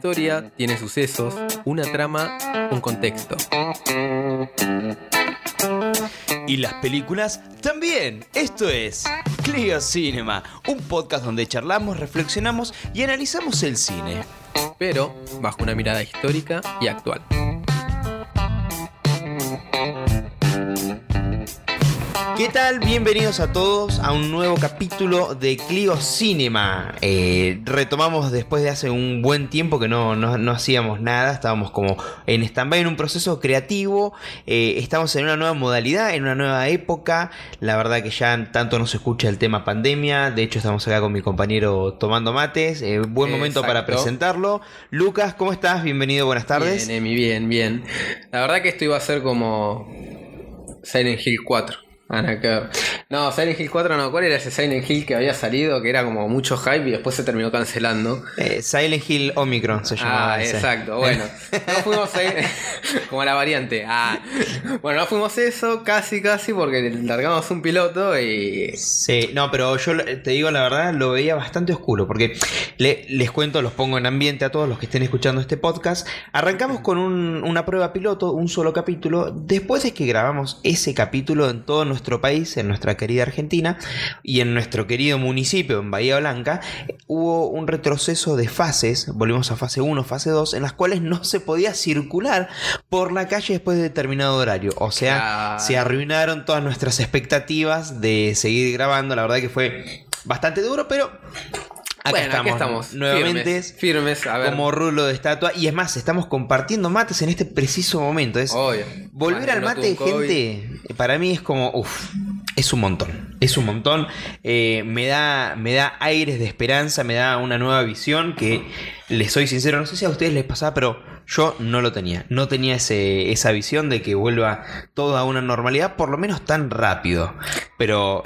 historia tiene sucesos, una trama, un contexto. Y las películas también. Esto es Clio Cinema, un podcast donde charlamos, reflexionamos y analizamos el cine. Pero bajo una mirada histórica y actual. ¿Qué tal? Bienvenidos a todos a un nuevo capítulo de Clio Cinema. Eh, retomamos después de hace un buen tiempo que no, no- no hacíamos nada, estábamos como en stand-by, en un proceso creativo, Eh, estamos en una nueva modalidad, en una nueva época. La verdad que ya tanto no se escucha el tema pandemia, de hecho estamos acá con mi compañero tomando mates. Eh, buen momento para presentarlo. Lucas, ¿cómo estás? Bienvenido, buenas tardes. Bien, Emi, bien, bien. La verdad que esto iba a ser como Silent Hill 4. Ah. No, Silent Hill 4 no, ¿cuál era ese Silent Hill que había salido? Que era como mucho hype y después se terminó cancelando. Eh, Silent Hill Omicron se llamaba. Ah, ese. exacto, bueno. No fuimos ahí, como la variante. Ah. Bueno, no fuimos eso, casi, casi, porque largamos un piloto y. Sí, no, pero yo te digo la verdad, lo veía bastante oscuro, porque le- les cuento, los pongo en ambiente a todos los que estén escuchando este podcast. Arrancamos con un- una prueba piloto, un solo capítulo, después de que grabamos ese capítulo en todo nuestro país, en nuestra querida Argentina, y en nuestro querido municipio, en Bahía Blanca, hubo un retroceso de fases, volvimos a fase 1, fase 2, en las cuales no se podía circular por la calle después de determinado horario. O sea, Claro. se arruinaron todas nuestras expectativas de seguir grabando. La verdad que fue bastante duro, pero acá bueno, estamos, aquí estamos. nuevamente Firmes, firmes, a ver. como rulo de estatua. Y es más, estamos compartiendo mates en este preciso momento. Es Obvio. volver al mate, COVID. gente, para mí es como, uff, es un montón. Es un montón. Eh, me, da, me da aires de esperanza, me da una nueva visión que, les soy sincero, no sé si a ustedes les pasaba, pero yo no lo tenía. No tenía ese, esa visión de que vuelva todo a una normalidad, por lo menos tan rápido. Pero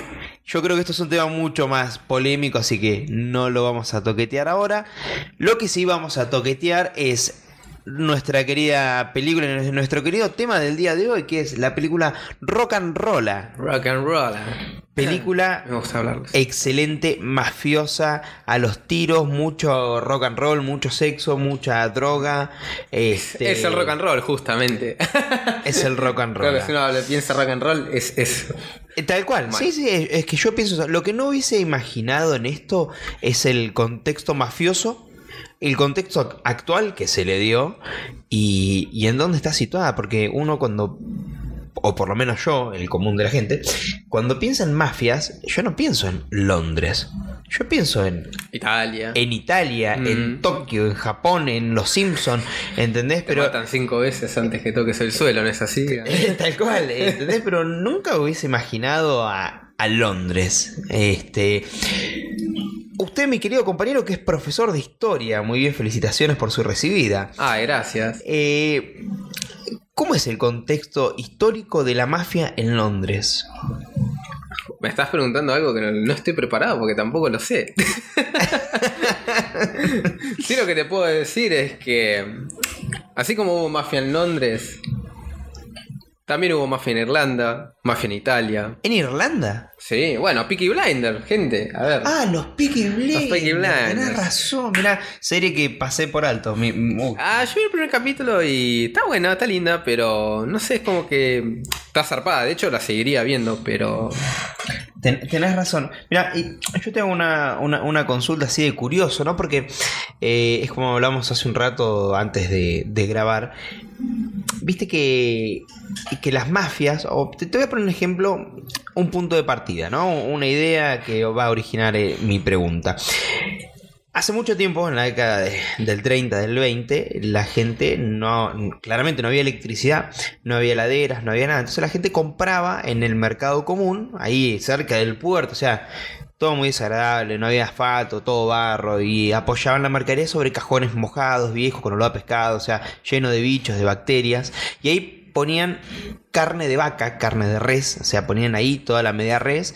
yo creo que esto es un tema mucho más polémico, así que no lo vamos a toquetear ahora. Lo que sí vamos a toquetear es nuestra querida película, nuestro querido tema del día de hoy, que es la película Rock and Rolla. Rock and roll. Película Me gusta hablar. excelente, mafiosa, a los tiros, mucho rock and roll, mucho sexo, mucha droga. Este, Es el rock and roll, justamente. Es el rock and roll. Que si uno piensa rock and roll, es eso. Eh, Tal cual, sí, sí, es, es que yo pienso, eso. lo que no hubiese imaginado en esto es el contexto mafioso, el contexto actual que se le dio y, y en dónde está situada, porque uno cuando, o por lo menos yo, el común de la gente, cuando piensa en mafias, yo no pienso en Londres, yo pienso en, Italia. en Italia, en Mm. Tokio, en Japón, en Los Simpson, ¿entendés? Te Pero matan cinco veces antes que toques el suelo, ¿no es así? Tal cual, ¿entendés? Pero nunca hubiese imaginado a, a Londres. Este. Usted, mi querido compañero, que es profesor de historia, muy bien, felicitaciones por su recibida. Ah, gracias. Eh, ¿Cómo es el contexto histórico de la mafia en Londres? Me estás preguntando algo que no, no estoy preparado porque tampoco lo sé. sí, lo que te puedo decir es que, así como hubo mafia en Londres, también hubo mafia en Irlanda, mafia en Italia. ¿En Irlanda? Sí, bueno, Peaky Blinder, gente, a ver. Ah, los Peaky Blinders. Peaky Blinders. Tenés razón, mirá, serie que pasé por alto. Mi- uh, Ah, yo vi el primer capítulo y está buena, está linda, pero no sé, es como que está zarpada. De hecho, la seguiría viendo, pero Ten- tenés razón. Mira, yo tengo una, una- consulta así de curioso, ¿no? Porque eh, es como hablamos hace un rato antes de, grabar. Viste que, que las mafias, te voy a poner un ejemplo, un punto de partida, ¿no? Una idea que va a originar eh, mi pregunta. Hace mucho tiempo, en la década de- del 30, del 20, la gente no, claramente no había electricidad, no había heladeras, no había nada. Entonces la gente compraba en el mercado común, ahí cerca del puerto, o sea, todo muy desagradable, no había asfalto, todo barro, y apoyaban la mercadería sobre cajones mojados, viejos, con olor a pescado, o sea, lleno de bichos, de bacterias, y ahí ponían carne de vaca, carne de res, o sea, ponían ahí toda la media res,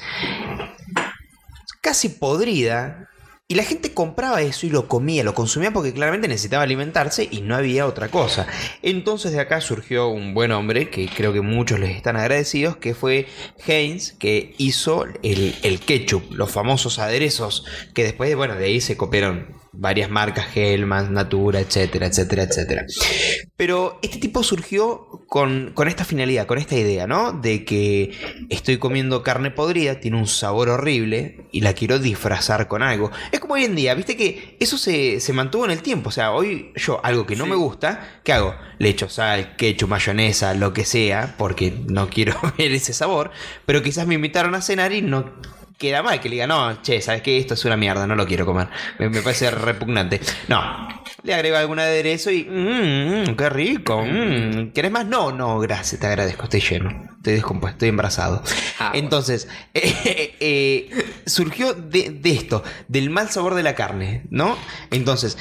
casi podrida. Y la gente compraba eso y lo comía, lo consumía porque claramente necesitaba alimentarse y no había otra cosa. Entonces de acá surgió un buen hombre que creo que muchos les están agradecidos, que fue Heinz, que hizo el, el ketchup, los famosos aderezos, que después, bueno, de ahí se copiaron varias marcas, Hellman, Natura, etcétera, etcétera, etcétera. Pero este tipo surgió con, con, esta finalidad, con esta idea, ¿no? De que estoy comiendo carne podrida, tiene un sabor horrible y la quiero disfrazar con algo. Es como hoy en día, viste que eso se, se mantuvo en el tiempo. O sea, hoy yo algo que no me gusta, ¿qué hago? Le echo sal, ketchup, mayonesa, lo que sea, porque no quiero ver ese sabor. Pero quizás me invitaron a cenar y no queda mal que le diga, no, che, ¿sabes qué? Esto es una mierda, no lo quiero comer. Me, parece repugnante. No, le agrego algún aderezo y, mmm, qué rico. Mm, ¿Querés más? No, no, gracias, te agradezco, estoy lleno. Estoy descompuesto, estoy embarazado. Ah, Entonces, eh, eh, surgió de, esto, del mal sabor de la carne, ¿no? Entonces,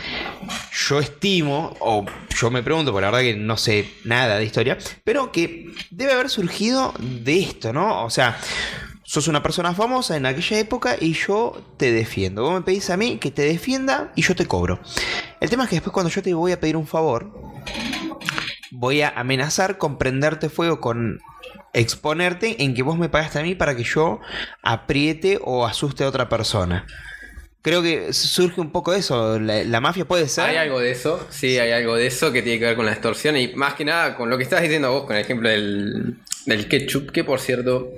yo estimo, o yo me pregunto, porque la verdad que no sé nada de historia, pero que debe haber surgido de esto, ¿no? O sea, sos una persona famosa en aquella época y yo te defiendo. Vos me pedís a mí que te defienda y yo te cobro. El tema es que después cuando yo te voy a pedir un favor, voy a amenazar con prenderte fuego, con exponerte en que vos me pagaste a mí para que yo apriete o asuste a otra persona. Creo que surge un poco de eso. La, mafia puede ser. Hay algo de eso, sí, hay algo de eso que tiene que ver con la extorsión y más que nada con lo que estás diciendo vos, con el ejemplo del, del ketchup, que por cierto,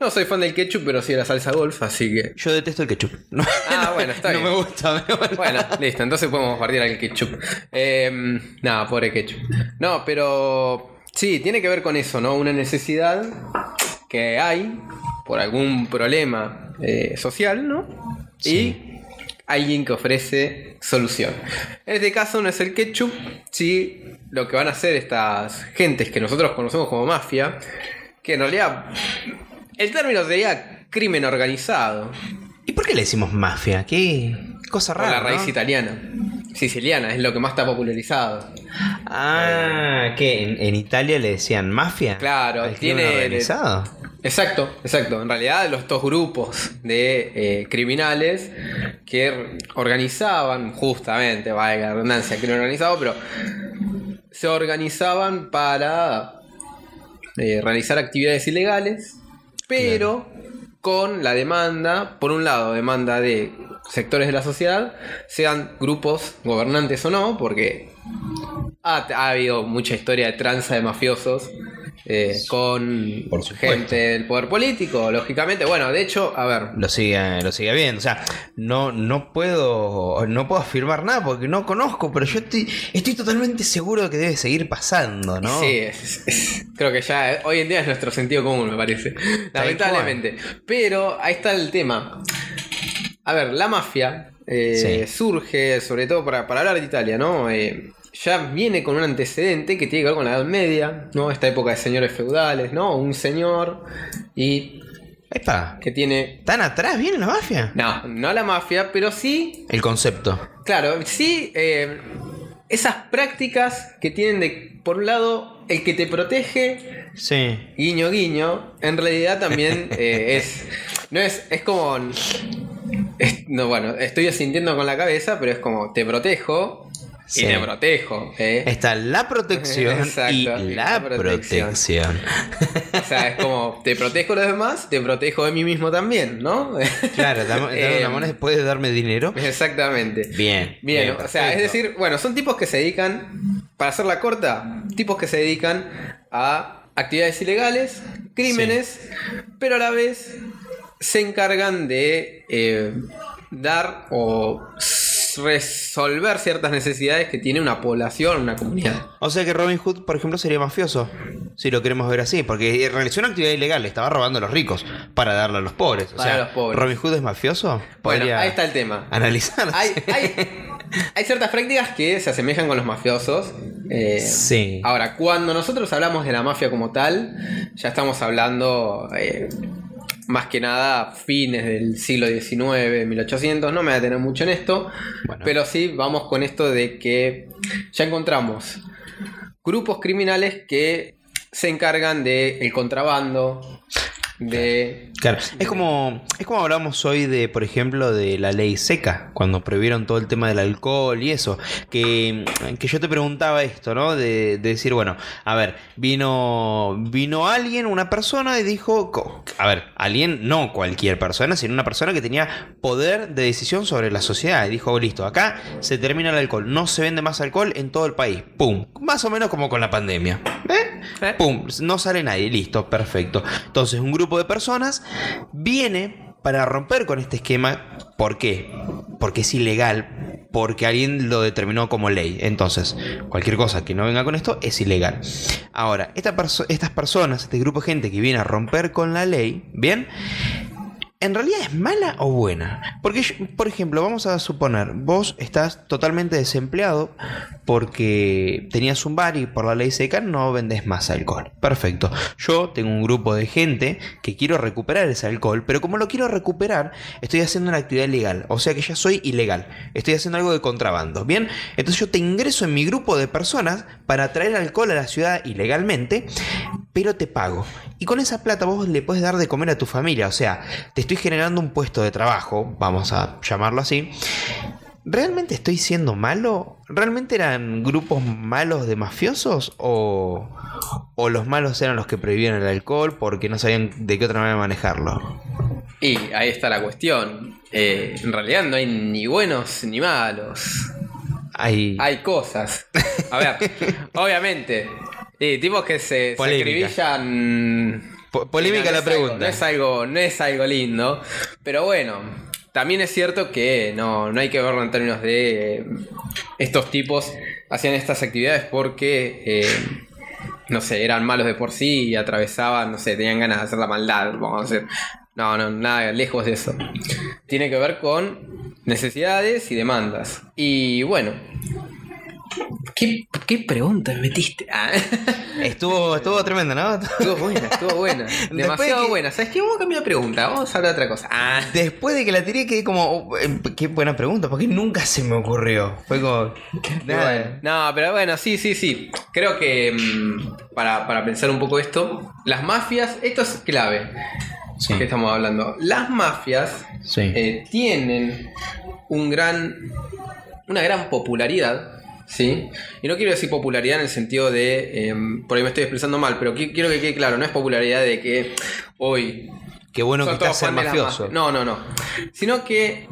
no soy fan del ketchup, pero sí de la salsa golf, así que. Yo detesto el ketchup. ah, bueno, está bien. No me gusta. bueno, listo, entonces podemos partir al ketchup. Eh, nada, pobre ketchup. No, pero sí, tiene que ver con eso, ¿no? Una necesidad que hay por algún problema eh, social, ¿no? Y alguien que ofrece solución. En este caso no es el ketchup, sí lo que van a hacer estas gentes que nosotros conocemos como mafia, que en realidad el término sería crimen organizado. ¿Y por qué le decimos mafia? Qué cosa rara. la raíz italiana. Siciliana, es lo que más está popularizado. Ah, que en, Italia le decían mafia. Claro, tiene. Organizado? Exacto, exacto. En realidad, los dos grupos de eh, criminales que organizaban, justamente, vaya la redundancia, crimen organizado, pero se organizaban para eh, realizar actividades ilegales, pero con la demanda, por un lado, demanda de sectores de la sociedad, sean grupos gobernantes o no, porque ha, ha habido mucha historia de tranza de mafiosos eh, con Por gente del poder político, lógicamente. Bueno, de hecho, a ver. Lo sigue, lo sigue viendo. O sea, no, no puedo. No puedo afirmar nada porque no conozco, pero yo estoy, estoy totalmente seguro de que debe seguir pasando, ¿no? Sí, creo que ya eh, hoy en día es nuestro sentido común, me parece. Lamentablemente. Pero ahí está el tema. A ver, la mafia eh, surge, sobre todo para, para hablar de Italia, ¿no? Ya viene con un antecedente que tiene que ver con la Edad Media, ¿no? Esta época de señores feudales, ¿no? Un señor y. Epa. Que tiene. ¿Tan atrás viene la mafia? No, no la mafia, pero sí. El concepto. Claro, sí. Eh, esas prácticas que tienen de. Por un lado, el que te protege. Sí. Guiño, guiño. En realidad también eh, es. No es. Es como. no, bueno, estoy asintiendo con la cabeza, pero es como te protejo, y te protejo. ¿eh? Está la protección y la, protección. o sea, es como, te protejo de los demás, te protejo de mí mismo también, ¿no? claro, eh, puede darme dinero. Exactamente. Bien. Bien, o sea, es decir, bueno, son tipos que se dedican, para hacerla corta, tipos que se dedican a actividades ilegales, crímenes, pero a la vez se encargan de eh, dar o resolver ciertas necesidades que tiene una población, una comunidad. O sea que Robin Hood, por ejemplo, sería mafioso, si lo queremos ver así, porque realizó una actividad ilegal, estaba robando a los ricos para darle a los pobres. O sea, ¿Robin Hood es mafioso? Bueno, ahí está el tema. Analizar. Hay, ciertas prácticas que se asemejan con los mafiosos. Eh, sí. Ahora, cuando nosotros hablamos de la mafia como tal, ya estamos hablando eh, más que nada fines del siglo XIX, 1800, no me voy a tener mucho en esto, pero sí vamos con esto de que ya encontramos grupos criminales que se encargan del el contrabando, de... Claro, es como, es como hablamos hoy de, por ejemplo, de la ley seca, cuando prohibieron todo el tema del alcohol y eso, que, que yo te preguntaba esto, ¿no? De, de decir, bueno, a ver, vino, vino alguien, una persona y dijo, a ver, alguien, no cualquier persona, sino una persona que tenía poder de decisión sobre la sociedad y dijo, listo, acá se termina el alcohol, no se vende más alcohol en todo el país, pum, más o menos como con la pandemia, ¿eh? ¿Eh? Pum, no sale nadie, listo, perfecto. Entonces, un grupo de personas viene para romper con este esquema. ¿Por qué? Porque es ilegal, porque alguien lo determinó como ley. Entonces, cualquier cosa que no venga con esto es ilegal. Ahora, estas personas, este grupo de gente que viene a romper con la ley, ¿bien? ¿En realidad es mala o buena? Porque, por ejemplo, vamos a suponer, vos estás totalmente desempleado porque tenías un bar y por la ley seca no vendes más alcohol. Perfecto. Yo tengo un grupo de gente que quiero recuperar ese alcohol, pero como lo quiero recuperar, estoy haciendo una actividad ilegal. O sea que ya soy ilegal. Estoy haciendo algo de contrabando. Bien, entonces yo te ingreso en mi grupo de personas para traer alcohol a la ciudad ilegalmente, pero te pago. Y con esa plata vos le puedes dar de comer a tu familia. O sea, te estoy generando un puesto de trabajo, vamos a llamarlo así. ¿Realmente estoy siendo malo? ¿Realmente eran grupos malos de mafiosos? ¿O, o los malos eran los que prohibían el alcohol porque no sabían de qué otra manera manejarlo? Y ahí está la cuestión. Eh, en realidad no hay ni buenos ni malos. Hay, Hay cosas. A ver, obviamente. Y tipos que se, se. Po- polémica No, la algo- pregunta. no, es algo, no es algo lindo. Pero bueno, también es cierto que no, no hay que verlo en términos de eh, estos tipos hacían estas actividades porque, eh, no sé, eran malos de por sí y atravesaban, no sé, tenían ganas de hacer la maldad, vamos a hacer. No, no, nada, lejos de eso. Tiene que ver con necesidades y demandas. Y bueno. ¿Qué, qué pregunta me metiste? Ah. Estuvo, estuvo tremendo, ¿no? Estuvo buena, estuvo buena. Demasiado que- buena. ¿Sabes qué? Vamos a cambiar de pregunta. Vamos a hablar de otra cosa. Ah. Después de que la tiré quedé como, oh, eh, qué buena pregunta, porque nunca se me ocurrió. Fue como, nada. No, pero bueno, sí, sí, sí. Creo que mm, para, para pensar un poco esto, las mafias, esto es clave Sí. que estamos hablando. Las mafias Sí. eh, tienen un gran, una gran popularidad. ¿Sí? Y no quiero decir popularidad en el sentido de. em, por ahí me estoy expresando mal, pero qui- quiero que quede claro: no es popularidad de que hoy Qué bueno que son está todos ser mafioso. No, no, no. Sino que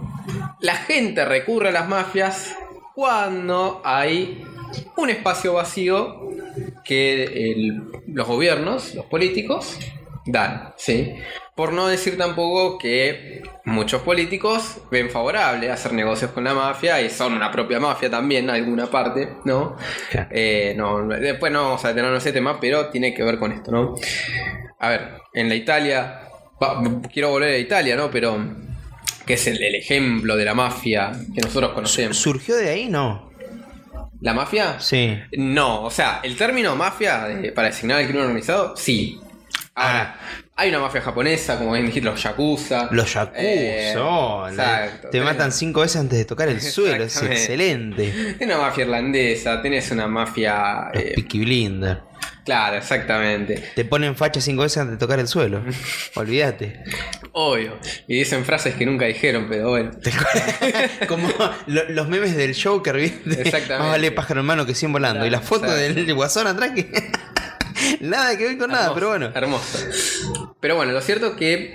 la gente recurre a las mafias cuando hay un espacio vacío que el- los gobiernos, los políticos, dan, ¿sí? Por no decir tampoco que muchos políticos ven favorable hacer negocios con la mafia y son una propia mafia también, alguna parte, ¿no? Claro. Eh, no, después no vamos a detenernos en ese tema, pero tiene que ver con esto, ¿no? A ver, en la Italia, quiero volver a Italia, ¿no? Pero que es el, el ejemplo de la mafia que nosotros conocemos. ¿Surgió de ahí? No. ¿La mafia? Sí. No, o sea, el término mafia eh, para designar el crimen organizado, sí. Ahora, hay una mafia japonesa, como bien dijiste, los yakuza. Los yakuza. Eh, oh, exacto. te matan cinco veces antes de tocar el suelo. Es excelente. Tenés una mafia irlandesa, tenés una mafia. Los eh, Peaky Blinder. claro, exactamente. Te ponen facha cinco veces antes de tocar el suelo. Olvídate. Obvio. Y dicen frases que nunca dijeron, pero bueno. Como lo- los memes del Joker, ¿viste? Exactamente. Más vale pájaro en mano que 100 volando. y la foto del guasón atrás que. nada que ver con nada, pero bueno. Hermoso. Pero bueno, lo cierto es que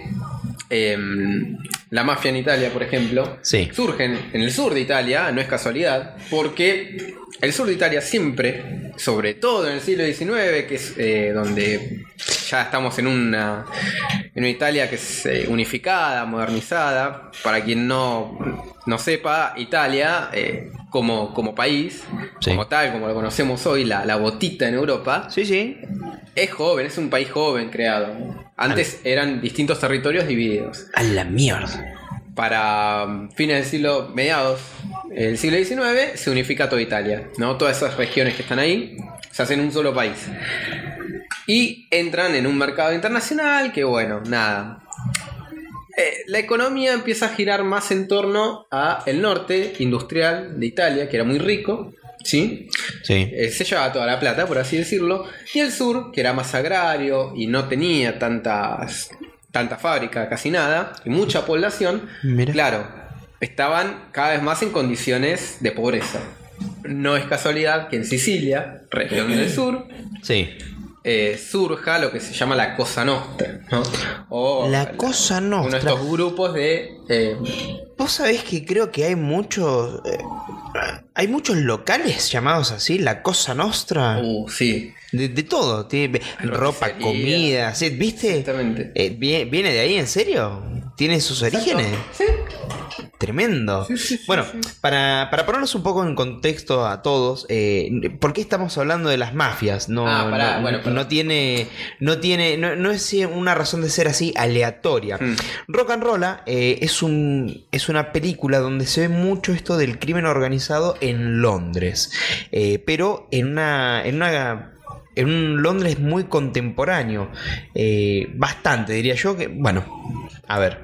em, la mafia en Italia, por ejemplo, Sí. surgen en el sur de Italia, no es casualidad, porque el sur de Italia siempre, sobre todo en el siglo XIX, que es eh, donde ya estamos en una, en una Italia que es eh, unificada, modernizada, para quien no, no sepa, Italia eh, como, como país, Sí. como tal, como lo conocemos hoy, la, la botita en Europa, Sí, sí. es joven, es un país joven creado. Antes eran distintos territorios divididos. A la mierda. Para um, fines del siglo, mediados del siglo XIX, se unifica toda Italia. ¿no? Todas esas regiones que están ahí se hacen un solo país. Y entran en un mercado internacional que, bueno, nada. Eh, la economía empieza a girar más en torno a el norte industrial de Italia, que era muy rico, ¿sí? Sí. Eh, se llevaba toda la plata, por así decirlo, y el sur, que era más agrario y no tenía tantas tanta fábrica, casi nada, y mucha población, Mira. claro, estaban cada vez más en condiciones de pobreza. No es casualidad que en Sicilia, región del sur, Sí. eh, surja lo que se llama la Cosa Nostra. ¿no? O La Cosa Uno de Nostra. estos grupos de... eh, Vos sabés que creo que hay muchos. eh, hay muchos locales llamados así, la Cosa Nostra. uh, sí, De, de todo. Tiene ropa, comida. ¿viste? exactamente. Eh, vie- ¿Viene de ahí, en serio? ¿Tiene sus orígenes? Sí. Tremendo. Sí, sí, sí, bueno. Para, para ponernos un poco en contexto a todos, eh, ¿por qué estamos hablando de las mafias? No, Ah, pará, no, bueno, no tiene, no tiene, no, no es una razón de ser así aleatoria. Hmm. Rock and Roll es un es una película donde se ve mucho esto del crimen organizado en Londres, Eh, pero en una en una en un Londres muy contemporáneo, Eh, bastante diría yo que bueno, a ver,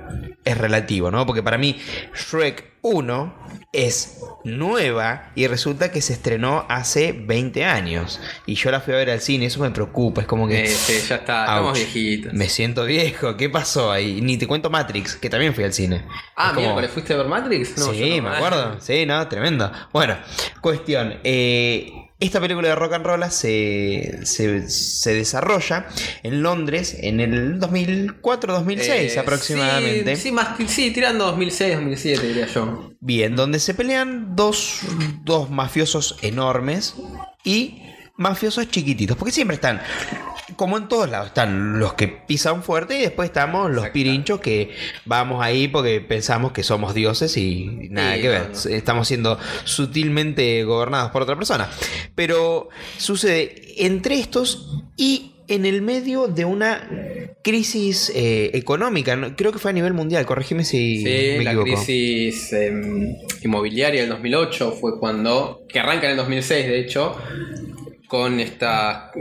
es relativo, ¿no? Porque para mí Shrek 1 es nueva y resulta que se estrenó hace 20 años y yo la fui a ver al cine, eso me preocupa, es como que sí, ya está, estamos viejitos. me siento viejo, ¿qué pasó ahí? Ni te cuento Matrix, que también fui al cine. Ah, como- miércoles, ¿fuiste a ver Matrix? No, sí, no. me acuerdo. Sí, no, tremendo. Bueno, cuestión. eh, esta película de rock and roll se, se, se desarrolla en Londres en el 2004-2006 Eh, aproximadamente. Sí, sí, más, sí, tirando 2006, 2007, diría yo. Bien, donde se pelean dos, dos mafiosos enormes y mafiosos chiquititos. Porque siempre están, como en todos lados, están los que pisan fuerte y después estamos los pirinchos que vamos ahí porque pensamos que somos dioses y nada Sí, que ver. no, no. Estamos siendo sutilmente gobernados por otra persona. Pero sucede entre estos y en el medio de una crisis eh, económica. Creo que fue a nivel mundial, corregime si Sí, me la equivoco. crisis em, inmobiliaria del 2008 fue cuando, que arranca en el 2006 de hecho, con esta,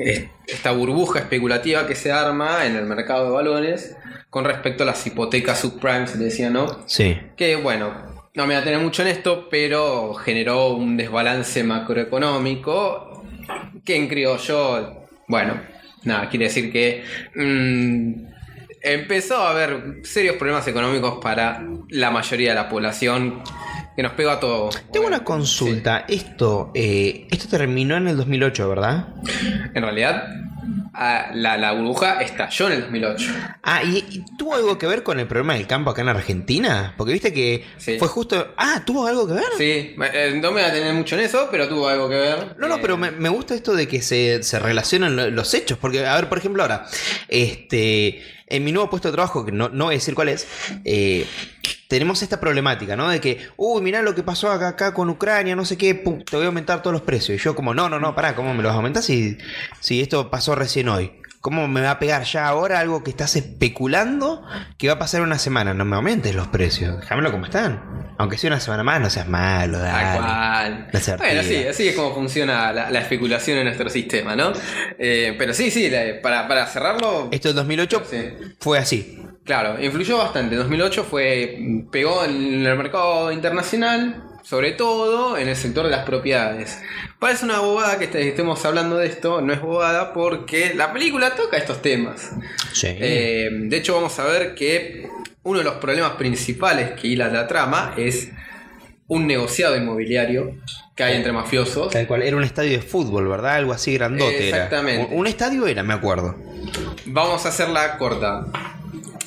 esta burbuja especulativa que se arma en el mercado de valores con respecto a las hipotecas subprime, se le decía, ¿no? Sí. Que bueno, no me voy a tener mucho en esto, pero generó un desbalance macroeconómico que en criollo, bueno, nada, quiere decir que mm, empezó a haber serios problemas económicos para la mayoría de la población que nos pegó a todos. Tengo una consulta. Esto, eh, esto terminó en el 2008, ¿verdad? En realidad, ah, la, la burbuja estalló en el 2008. Ah, ¿y, y tuvo algo que ver con el problema del campo acá en Argentina? Porque viste que Sí. fue justo... Ah, ¿tuvo algo que ver? Sí, eh, no me voy a tener mucho en eso, pero tuvo algo que ver. No, no, Eh, pero me, me gusta esto de que se, se relacionan lo- los hechos. Porque, a ver, por ejemplo, ahora, este, en mi nuevo puesto de trabajo, que no, no voy a decir cuál es, eh, tenemos esta problemática, ¿no? De que, uy, mirá lo que pasó acá, acá con Ucrania, no sé qué, pum, te voy a aumentar todos los precios. Y yo, como, no, no, no, pará, ¿cómo me los aumentas si, si esto pasó recién hoy? ¿Cómo me va a pegar ya ahora algo que estás especulando que va a pasar una semana? No me aumentes los precios, déjamelo como están. Aunque sea una semana más, no seas malo, Tal dale. cual. Bueno, sí, así es como funciona la, la especulación en nuestro sistema, ¿no? Eh, pero sí, sí, la- para, para cerrarlo, Esto del 2008 Sí. fue así. claro, influyó bastante. 2008 fue pegó en el mercado internacional, sobre todo en el sector de las propiedades. Parece una bobada que este- estemos hablando de esto, no es bobada porque la película toca estos temas. Sí. Eh, de hecho, vamos a ver que uno de los problemas principales que hila la trama es un negociado inmobiliario que hay entre mafiosos. Tal cual, era un estadio de fútbol, ¿verdad? Algo así grandote. era. Exactamente. Un, un estadio era, me acuerdo. Vamos a hacerla corta.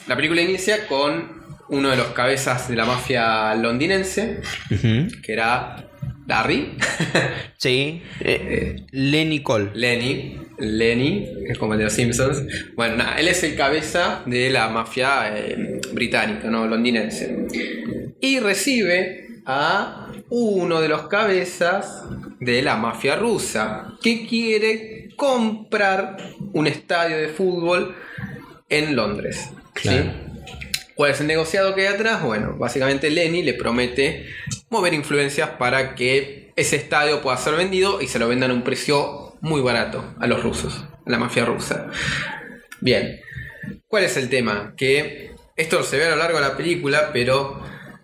La película inicia con uno de los cabezas de la mafia londinense, que era Larry, Sí. eh, Lenny Cole. Lenny, Lenny, que es como el de los Simpsons. Bueno, nada, él es el cabeza de la mafia eh, británica, ¿no? Londinense. Y recibe a uno de los cabezas de la mafia rusa, que quiere comprar un estadio de fútbol en Londres. ¿sí? ¿Cuál es el negociado que hay atrás? Bueno, básicamente Lenny le promete mover influencias para que ese estadio pueda ser vendido y se lo vendan a un precio muy barato a los rusos, a la mafia rusa. Bien, ¿cuál es el tema? Que esto se ve a lo largo de la película, pero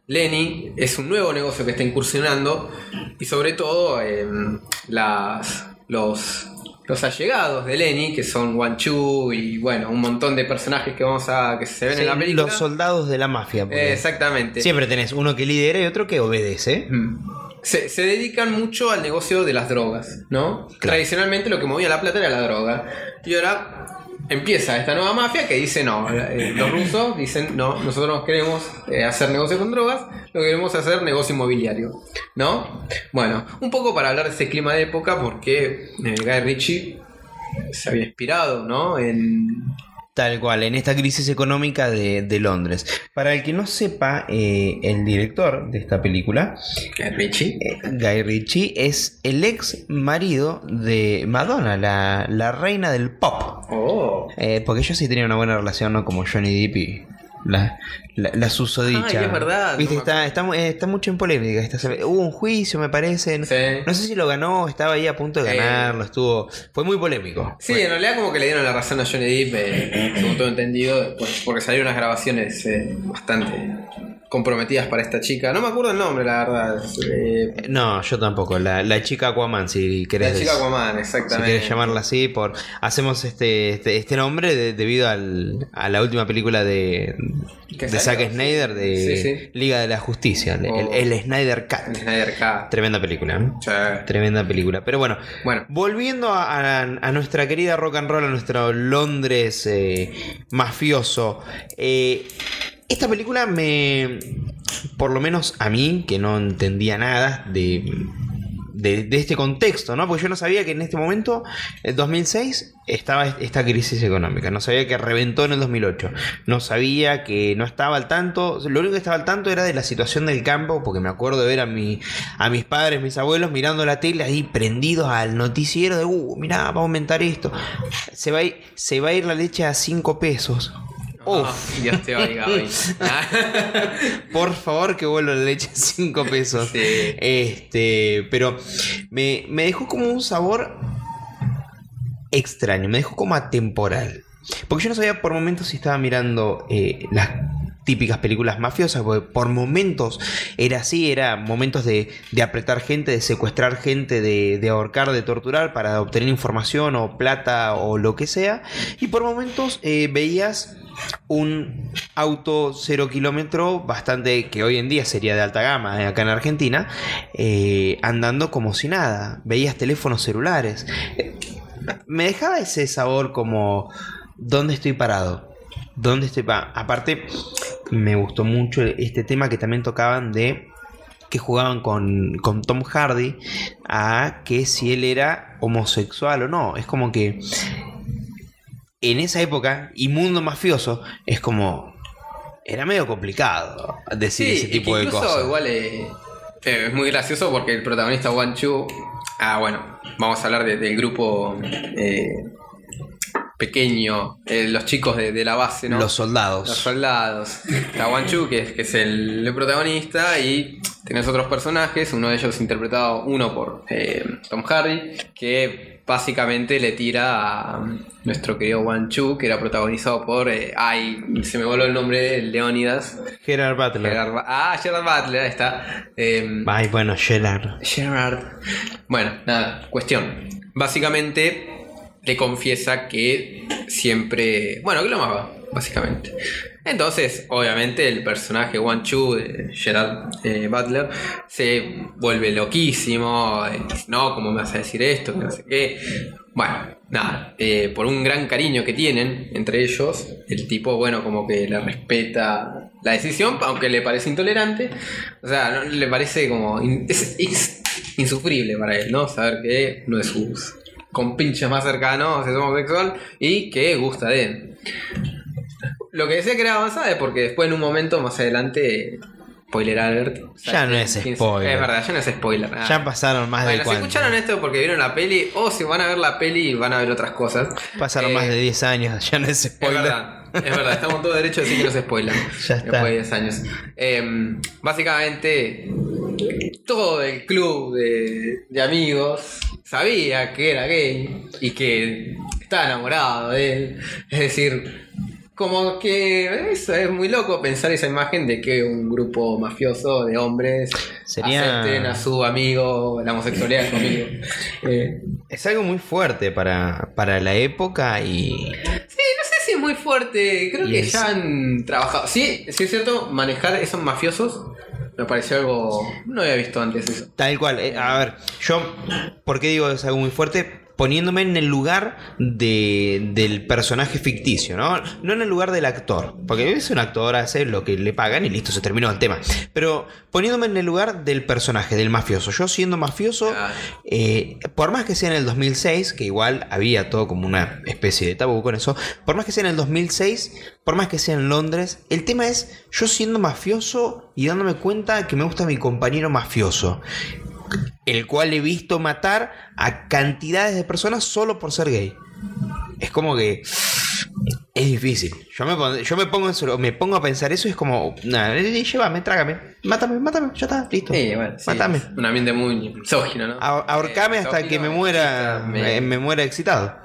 Lenny es un nuevo negocio que está incursionando y sobre todo em, las, los los allegados de Lenny, que son Wan Chu y bueno, un montón de personajes que vamos a que se ven Sí, en la película. los soldados de la mafia. Eh, exactamente. Siempre tenés uno que lidera y otro que obedece. Mm. Se, se dedican mucho al negocio de las drogas, ¿no? Tradicionalmente lo que movía la plata era la droga. Y ahora empieza esta nueva mafia que dice no, eh, los rusos dicen no, nosotros no queremos eh, hacer negocio con drogas, lo que queremos hacer negocio inmobiliario, ¿no? Bueno, un poco para hablar de ese clima de época porque eh, Guy Ritchie se había inspirado, ¿no? En Tal cual, en esta crisis económica de, de Londres. Para el que no sepa, el director de esta película, Guy Ritchie. Guy Ritchie, es el ex marido de Madonna, la, la reina del pop. Oh. Eh, porque ellos sí tenían una buena relación, ¿no? Como Johnny Depp y la, la, la susodicha. Ay, es verdad, Viste, no está, está, eh, está mucho en polémica. hubo un juicio, me parece. No, Sí. no sé si lo ganó, estaba ahí a punto de Eh. ganarlo, estuvo. Fue muy polémico. Sí, en realidad como que le dieron la razón a Johnny Depp, eh, según todo entendido, después, porque salieron unas grabaciones eh, bastante comprometidas para esta chica. No me acuerdo el nombre, la verdad. Eh, No, yo tampoco. La, la chica Aquaman, si querés. la chica. Aquaman, Si exactamente. quieres llamarla así, por hacemos este, este, este nombre de- debido al, a la última película de, ¿Que de salió? Zack Snyder de Sí, sí. Liga de la Justicia, el, Oh. el Snyder Cut. El Snyder Cut. Tremenda película, ¿no? Sí. Tremenda película. Pero bueno, Bueno, volviendo a, a- a nuestra querida rock and roll, a nuestro Londres eh, mafioso. eh, esta película me. Por lo menos a mí, que no entendía nada de. De, este contexto, ¿no? Porque yo no sabía que en este momento, en 2006, estaba esta crisis económica. No sabía que reventó en el 2008. No sabía que no estaba al tanto. Lo único que estaba al tanto era de la situación del campo, porque me acuerdo de ver a, mi, a mis padres, mis abuelos mirando la tele ahí prendidos al noticiero de, uh, mirá, va a aumentar esto. Se va a ir, se va a ir la leche a 5 pesos. Uf. Ah, Dios te oiga hoy. Por favor, que vuelva la leche a 5 pesos. Sí. Este, pero me, me dejó como un sabor extraño, me dejó como atemporal. Porque yo no sabía por momentos si estaba mirando eh, las típicas películas mafiosas, porque por momentos era así, era momentos de, de apretar gente, de secuestrar gente, de, de ahorcar, de torturar para obtener información o plata o lo que sea. Y por momentos eh, veías un auto cero kilómetro bastante que hoy en día sería de alta gama eh, acá en Argentina eh, andando como si nada. Veías teléfonos celulares. Me dejaba ese sabor como dónde estoy parado dónde estoy parado aparte me gustó mucho este tema que también tocaban de que jugaban con, con Tom Hardy a que si él era homosexual o no. Es como que en esa época, y mundo mafioso, es como. Era medio complicado decir ese es tipo que de incluso cosas. igual eh, eh, es muy gracioso porque el protagonista Wan Chu. Ah, bueno, vamos a hablar de- del grupo eh, pequeño, eh, los chicos de, de la base, ¿no? Los soldados. Los soldados. Está Wan Chu, que es, que es el, el protagonista, y tenés otros personajes, uno de ellos interpretado, uno por eh, Tom Hardy, que básicamente le tira a nuestro querido Wan Chu, que era protagonizado por, eh, ay, se me voló el nombre, Leónidas. Gerard Butler. Gerard ah, Gerard Butler, ahí está. Eh, Ay, bueno, Gerard. Gerard. Bueno, nada, cuestión. Básicamente le confiesa que siempre. Bueno, que lo amaba, básicamente. Entonces, obviamente, el personaje Wan Chu de Gerard eh, Butler se vuelve loquísimo. eh, no, ¿cómo me vas a decir esto? Que no sé qué. Bueno, nada, eh, por un gran cariño que tienen entre ellos, el tipo, bueno, como que le respeta la decisión, aunque le parece intolerante. O sea, le parece como. es insufrible para él, ¿no? Saber que uno de sus compinches más cercanos es homosexual y que gusta de él. Lo que decía que era avanzada es porque después en un momento más adelante. Spoiler alert. o sea, Ya no es 15 spoiler. Es verdad, ya no es spoiler. nada. Ya pasaron más bueno, de si cuánto. escucharon esto porque vieron la peli, o si van a ver la peli van a ver otras cosas. Pasaron Eh, más de 10 años, ya no es Es spoiler. verdad, es verdad, estamos todos derechos a decir que no se spoilan. Ya está. Después de 10 años. Eh, básicamente, todo el club de, de amigos sabía que era gay y que estaba enamorado de él. Es decir, como que es muy loco pensar esa imagen de que un grupo mafioso de hombres Sería- acepten a su amigo la homosexualidad conmigo. Eh, Es algo muy fuerte para, para la época y. Sí, no sé si es muy fuerte. Creo Y que es- ya han trabajado. Sí, sí es cierto, manejar esos mafiosos me pareció algo. No había visto antes eso. Tal cual. eh, a ver, yo, ¿por qué digo es algo muy fuerte? Poniéndome en el lugar de, del personaje ficticio, ¿no? No en el lugar del actor. Porque es un actor, hace lo que le pagan y listo, se terminó el tema. Pero poniéndome en el lugar del personaje, del mafioso. Yo siendo mafioso, eh, por más que sea en el 2006, que igual había todo como una especie de tabú con eso, por más que sea en el 2006, por más que sea en Londres, el tema es yo siendo mafioso y dándome cuenta que me gusta mi compañero mafioso, el cual he visto matar a cantidades de personas solo por ser gay. Es como que es difícil. Yo me, pon- yo me pongo en me pongo a pensar eso y es como, nada, eh, llévame, trágame, mátame, mátame, ya está, listo. Sí, bueno, sí, Mátame. Un ambiente muy misógino, ¿no? A- ahorcame Eh, hasta que me muera, me, me muera excitado.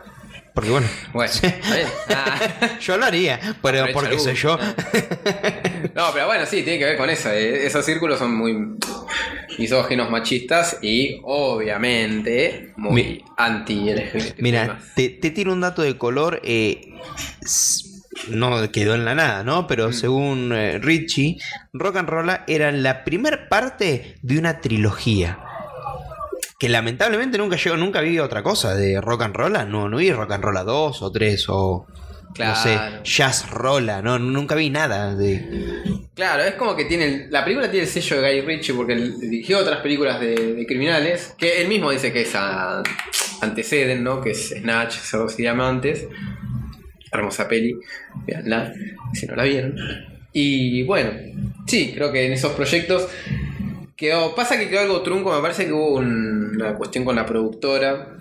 Porque bueno, Bueno. Ah. yo lo haría, pero porque soy yo. No, pero bueno, sí, tiene que ver con eso. eh. Esos círculos son muy misóginos, machistas y obviamente muy Mi- anti-LGBT. Mira, te, te tiro un dato de color. eh, s- no quedó en la nada, ¿no? Pero Mm. según eh, Richie, Rock and Roll era la primer parte de una trilogía. Que lamentablemente nunca llegó, nunca vi otra cosa de Rock and Roll. No, no vi Rock and Roll 2 o 3 o. No sé, Claro. Jazz Rolla, no, nunca vi nada de. Claro, es como que tiene. la película tiene el sello de Guy Ritchie porque él dirigió otras películas de, de criminales. Que él mismo dice que es a- anteceden, ¿no? Que es Snatch, Cerdos y Diamantes. Hermosa peli. Veanla, si no la vieron. Y bueno, sí, creo que en esos proyectos. Quedó, pasa que quedó algo trunco, me parece que hubo un- una cuestión con la productora.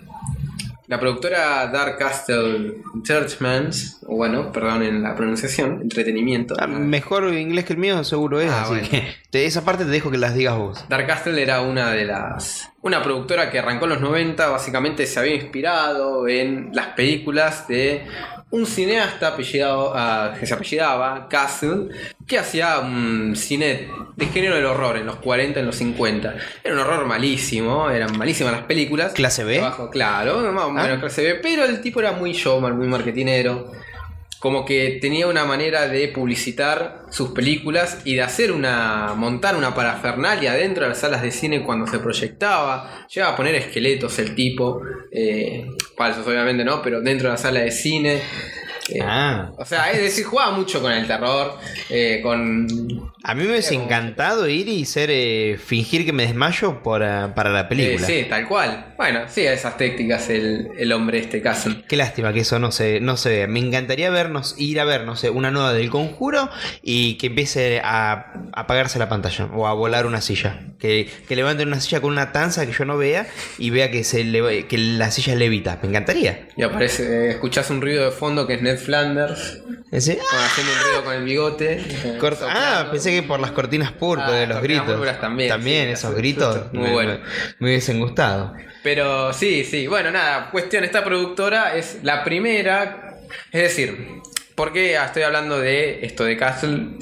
La productora Dark Castle o bueno, perdón en la pronunciación, entretenimiento. Ah, mejor inglés que el mío, seguro es. Ah, así bueno. que de esa parte te dejo que las digas vos. Dark Castle era una de las. Una productora que arrancó en los 90, básicamente se había inspirado en las películas de un cineasta apellidado, ah, que se apellidaba Castle, que hacía un cine de género del horror en los 40, en los 50. Era un horror malísimo, eran malísimas las películas. ¿Clase B? Trabajo, claro, más o menos Ah. clase B, pero el tipo era muy showman, muy marketinero. Como que tenía una manera de publicitar sus películas y de hacer una. montar una parafernalia dentro de las salas de cine cuando se proyectaba. Llegaba a poner esqueletos el tipo. eh, falsos, obviamente, ¿no? Pero dentro de la sala de cine. Eh, Ah. O sea, es decir, jugaba mucho con el terror. eh, con. A mí me hubiese encantado ir y ser eh, fingir que me desmayo por, ah, para la película. eh, sí, tal cual. Bueno, sí, esas técticas el, el hombre este caso. Qué lástima que eso no se, no se vea. Me encantaría vernos, ir a ver, no sé, una nueva del conjuro y que empiece a apagarse la pantalla o a volar una silla. Que, que levanten una silla con una tanza que yo no vea y vea que, se que la silla levita. Me encantaría. Y aparece, escuchás un ruido de fondo que es Ned Flanders. Bueno, haciendo un ruido con el bigote. Corta- ah, pensé que por las cortinas púrpuras Ah, de los gritos. también, sí, esos gritos. muy me, bueno. me hubiesen gustado. Pero sí, sí. Bueno, nada, cuestión, esta productora es la primera. Es decir, ¿por qué estoy hablando de esto de Castle?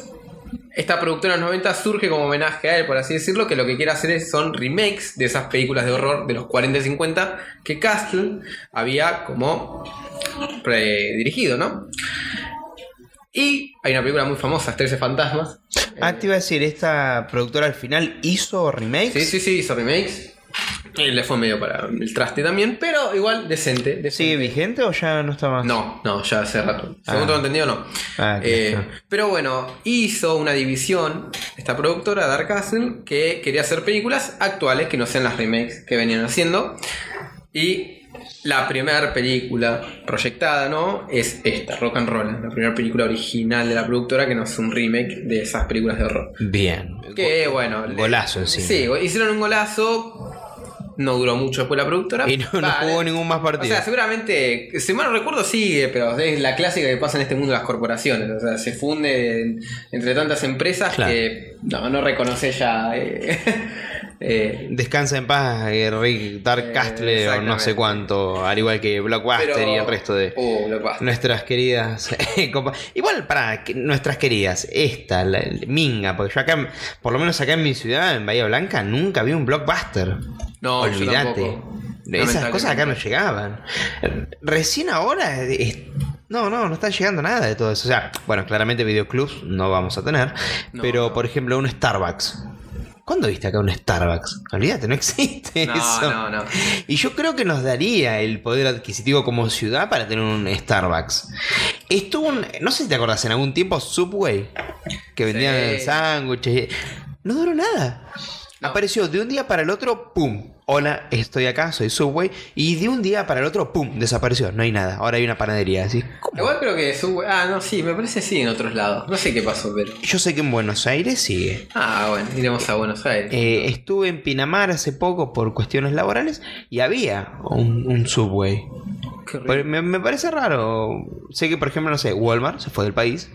Esta productora en los 90 surge como homenaje a él, por así decirlo, que lo que quiere hacer es, son remakes de esas películas de horror de los 40 y 50 que Castle había como dirigido, ¿no? Y hay una película muy famosa, 13 Fantasmas. Ah, te iba a decir, esta productora al final hizo remakes. Sí, sí, sí, hizo remakes. Y le fue medio para el traste también, pero igual decente. decente. ¿Sigue vigente o ya no está más? No, no, ya hace rato. Ah. Según tengo entendido, no. Ah, Eh, pero bueno, hizo una división, esta productora, Dark Castle, que quería hacer películas actuales que no sean las remakes que venían haciendo. Y la primera película proyectada, ¿no? Es esta, Rock and Roll, la primera película original de la productora que no es un remake de esas películas de horror. Bien. Que bueno. Golazo encima. Sí, hicieron un golazo. No duró mucho después la productora. Y no, no Vale. jugó ningún más O partido. sea, seguramente, si mal no recuerdo, sigue, pero es la clásica que pasa en este mundo de las corporaciones. O sea, se funde entre tantas empresas Claro. que no, no reconoce ya. eh, Eh, Descansa en paz, eh, Rick Dark Eh, Castle o no sé cuánto, al igual que Blockbuster pero- y el resto de Uh, nuestras queridas compa- Igual para nuestras queridas, esta, la, Minga, porque yo acá, por lo menos acá en mi ciudad, en Bahía Blanca, nunca vi un Blockbuster. No, Olvídate. Esas cosas acá no llegaban. Recién ahora. es- no, no, no está llegando nada de todo eso. O sea, bueno, claramente videoclubs no vamos a tener. No, pero, no. por ejemplo, un Starbucks. ¿Cuándo viste acá un Starbucks? Olvídate, no existe No, eso. no, no. Y yo creo que nos daría el poder adquisitivo como ciudad para tener un Starbucks. Estuvo, un- no sé si te acordás, en algún tiempo Subway, que vendían Sí. sándwiches. No duró nada. No. Apareció de un día para el otro, ¡pum! Hola, estoy acá, soy Subway. Y de un día para el otro, ¡pum! Desapareció, no hay nada. Ahora hay una panadería. Así, ¿cómo? Igual creo que su. Ah, no, sí, me parece sí en otros lados. No sé qué pasó, pero. Yo sé que en Buenos Aires sigue. Ah, bueno, iremos a Buenos Aires. Eh, estuve en Pinamar hace poco por cuestiones laborales y había un, un Subway. Qué me, me parece raro. Sé que, por ejemplo, no sé, Walmart se fue del país,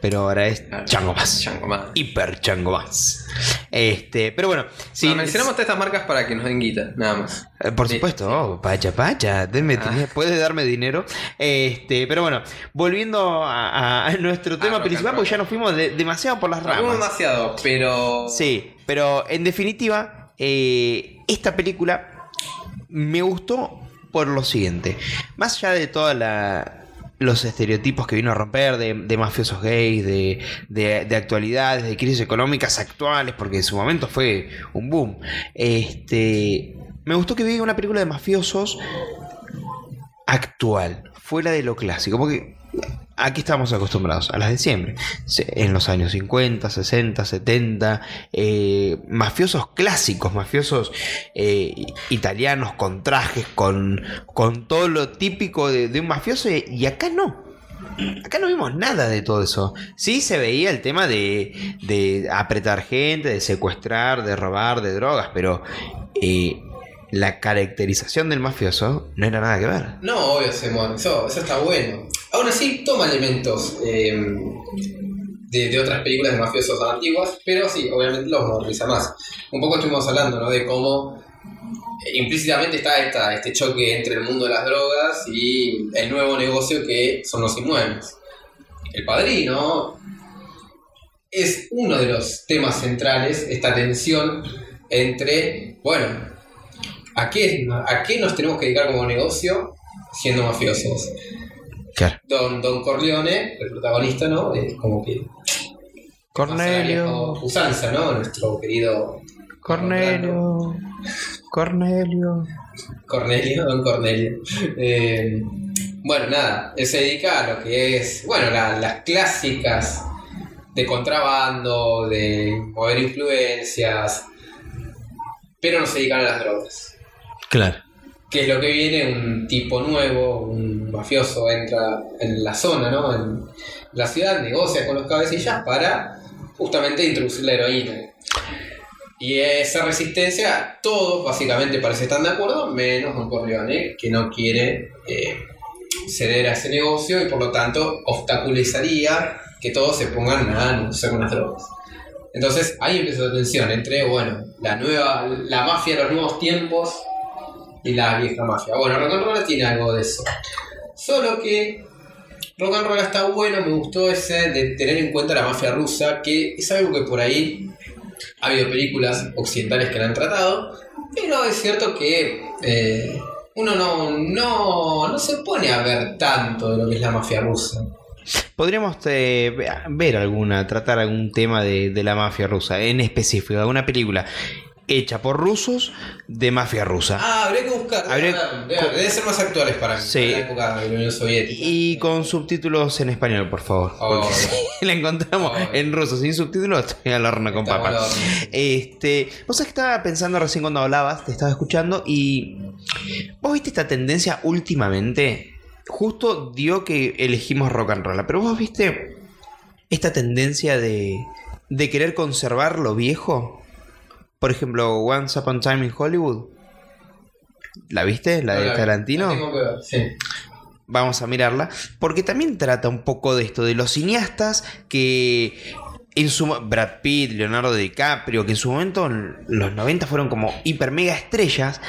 pero ahora es. Chango más. Chango más. Hiper Chango más. Este, pero bueno, sí. No, mencionamos todas estas marcas para que nos den guita, nada más. eh, Por Sí. supuesto, oh, pacha, pacha, denme Ah. dinero, puede darme dinero. Este, pero bueno, volviendo a, nuestro tema rock principal, porque ya nos fuimos de- demasiado por las ramas. demasiado, pero. Sí, pero en definitiva, eh, esta película me gustó por lo siguiente. Más allá de todos los estereotipos que vino a romper de, de mafiosos gays, de, de, de actualidades, de crisis económicas actuales, porque en su momento fue un boom. Este, me gustó que vi una película de mafiosos actual, fuera de lo clásico, porque aquí estamos acostumbrados a las de siempre. En los años 50, 60, 70, eh, mafiosos clásicos, mafiosos eh, italianos con trajes, con, con todo lo típico de, un mafioso, y- y acá no. Acá no vimos nada de todo eso. Sí se veía el tema de, de apretar gente, de secuestrar, de robar, de drogas, pero eh, la caracterización del mafioso no era nada que ver. No, obvio, Simón, eso, eso está bueno. Aún así, toma elementos eh, de, de otras películas de mafiosos antiguas, pero sí, obviamente los moderniza más. Un poco estuvimos hablando, ¿no? De cómo eh, implícitamente está esta, este choque entre el mundo de las drogas y el nuevo negocio que son los inmuebles. El padrino es uno de los temas centrales, esta tensión entre, bueno, ¿a qué, ¿a qué nos tenemos que dedicar como negocio siendo mafiosos? Claro. Don, Don Corleone, el protagonista, ¿no? Es como que... Cornelio, Usanza, ¿no? Nuestro querido Cornelio, Cornelio. Cornelio, Don Cornelio. Eh, bueno, nada, él se dedica a lo que es, bueno, la- las clásicas de contrabando, de mover influencias, pero no se dedican a las drogas. Claro. Que es lo que viene, un tipo nuevo, un mafioso entra en la zona, ¿no? En la ciudad, negocia con los cabecillas para justamente introducir la heroína. Y esa resistencia, todos básicamente parece estar de acuerdo, menos un Corleone, que no quiere eh, ceder a ese negocio y por lo tanto obstaculizaría que todos se pongan a usar unas drogas. Entonces ahí empieza la tensión entre, bueno, la nueva, la mafia de los nuevos tiempos y la vieja mafia. Bueno, Rock and Roll tiene algo de eso. Solo que Rock and Roll está bueno, me gustó ese de tener en cuenta la mafia rusa, que es algo que por ahí ha habido películas occidentales que la han tratado, pero es cierto que eh, uno no, no, no se pone a ver tanto de lo que es la mafia rusa. Podríamos eh, ver alguna, tratar algún tema de, de la mafia rusa, en específico, alguna película hecha por rusos de mafia rusa. Ah, habría que buscar. Habría- Debe, debe ser más actuales para mí, Sí. en la época de la Unión Soviética. Y con subtítulos en español, por favor. Oh. Porque si la encontramos Oh. en ruso sin subtítulos, estoy al horno con papas. Este, vos sabés que estaba pensando recién cuando hablabas, te estaba escuchando y vos viste esta tendencia últimamente. Justo dio que elegimos rock and roll, pero vos viste esta tendencia de, de querer conservar lo viejo. Por ejemplo, Once Upon a Time in Hollywood. ¿La viste? La No de la. Tarantino. La tengo que ver, sí. Vamos a mirarla. Porque también trata un poco de esto, de los cineastas que en su Brad Pitt, Leonardo DiCaprio, que en su momento en los 90 fueron como hiper mega estrellas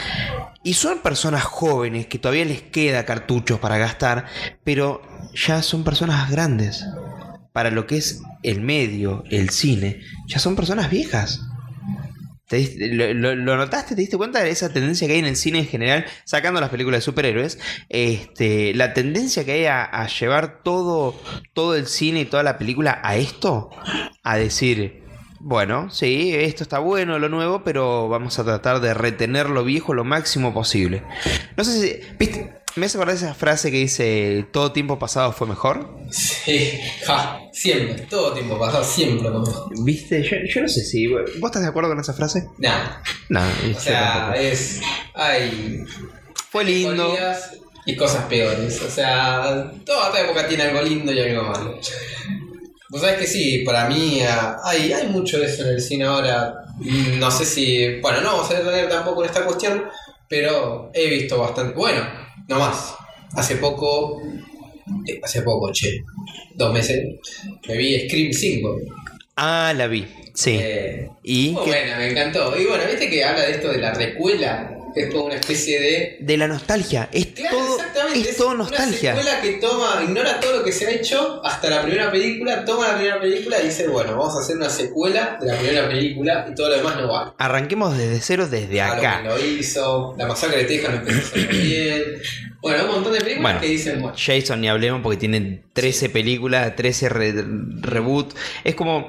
y son personas jóvenes que todavía les queda cartuchos para gastar, pero ya son personas grandes. Para lo que es el medio, el cine, ya son personas viejas. ¿Te diste- lo, notaste? ¿Te diste cuenta de esa tendencia que hay en el cine en general, sacando las películas de superhéroes? Este, la tendencia que hay a, a llevar todo, todo el cine y toda la película a esto, a decir, bueno, sí, esto está bueno, lo nuevo, pero vamos a tratar de retener lo viejo lo máximo posible. No sé si, ¿viste? ¿Me hace acordar esa frase que dice, todo tiempo pasado fue mejor? Sí, ja, siempre, todo tiempo pasado, siempre lo mejor. ¿Viste? Yo, yo no sé si... ¿Vos estás de acuerdo con esa frase? Nada, No, o sea, es. Hay. Fue lindo. Y cosas peores. O sea, toda época tiene algo lindo y algo malo. Vos sabés que sí, para mí ah, hay, hay mucho de eso en el cine ahora. No sé si. Bueno, no vamos a detener tampoco en esta cuestión, pero he visto bastante. Bueno, no más. Hace poco. eh, Hace poco, che. Dos meses. Me vi Scream 5. Ah, la vi. Sí. Eh, y muy buena, me encantó. Y bueno, viste que habla de esto de la recuela, es como una especie de. de la nostalgia. Es Claro, todo, exactamente. es todo Una nostalgia. secuela que toma, ignora todo lo que se ha hecho hasta la primera película, toma la primera película y dice, bueno, vamos a hacer una secuela de la primera película y todo lo demás no vale. Arranquemos desde cero desde acá. lo hizo, la masacre de Texas no empezó a bien. Bueno, un montón de películas Bueno. que dicen, bueno, Jason ni hablemos porque tiene 13 películas, 13 re- reboot. Es como.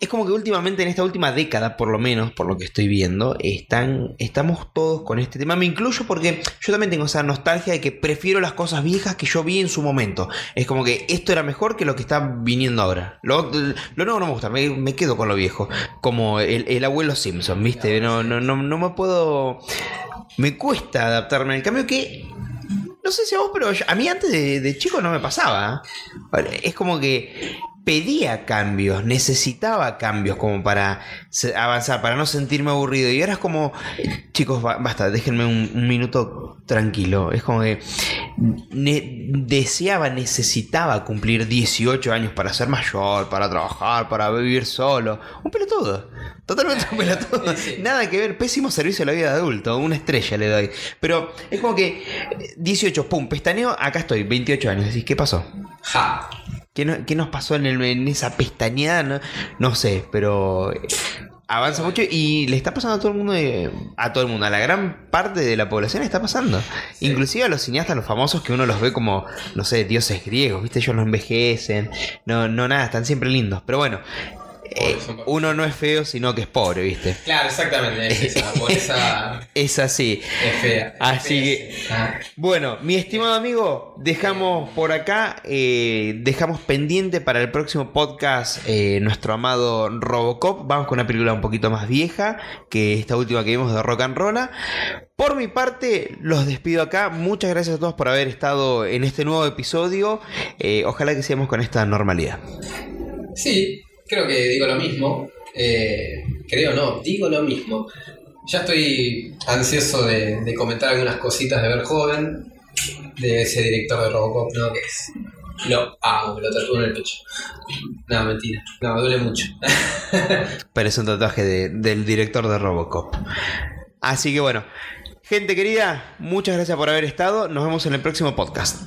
Es como que últimamente, en esta última década, por lo menos, por lo que estoy viendo, están, estamos todos con este tema. Me incluyo porque yo también tengo esa nostalgia de que prefiero las cosas viejas que yo vi en su momento. Es como que esto era mejor que lo que está viniendo ahora. Lo, lo nuevo no me gusta, me, me quedo con lo viejo. Como el, el abuelo Simpson, ¿viste? No, no, no, no me puedo. Me cuesta adaptarme al cambio que no sé si a vos, pero a mí antes de, de chico no me pasaba. Es como que pedía cambios, necesitaba cambios como para avanzar, para no sentirme aburrido. Y ahora es como, chicos, ba- basta, déjenme un, un minuto tranquilo. Es como que ne- deseaba, necesitaba cumplir 18 años para ser mayor, para trabajar, para vivir solo. Un pelotudo. Totalmente un pelotudo. Nada que ver, pésimo servicio a la vida de adulto, una estrella le doy. Pero es como que eh, 18, pum, pestaneo, acá estoy, 28 años. Decís, ¿qué pasó? ja. ¿Qué, no- qué nos pasó en, el- en esa pestañeada? No, no sé, pero eh, avanza mucho y le está pasando a todo el mundo, eh, a todo el mundo, a la gran parte de la población le está pasando. Sí. Inclusive a los cineastas, los famosos que uno los ve como, no sé, dioses griegos, ¿viste? Ellos no envejecen, no, no nada, están siempre lindos. Pero bueno, eh, uno no es feo, sino que es pobre, ¿viste? Claro, exactamente, es esa, pobreza Es así. es fea. Así Es que- fea. Bueno, mi estimado amigo, dejamos por acá, eh, dejamos pendiente para el próximo podcast eh, nuestro amado Robocop. Vamos con una película un poquito más vieja que esta última que vimos de Rock and Roll. Por mi parte, los despido acá. Muchas gracias a todos por haber estado en este nuevo episodio. Ojalá que sigamos con esta normalidad. Sí, creo que digo lo mismo. Eh, creo no, digo lo mismo. Ya estoy ansioso de, comentar algunas cositas de Ver Joven, de ese director de Robocop, ¿no? Que es. Lo amo, me lo tatúo en el pecho. No, mentira. No, me duele mucho. Pero es un tatuaje de- del director de Robocop. Así que bueno, gente querida, muchas gracias por haber estado. Nos vemos en el próximo podcast.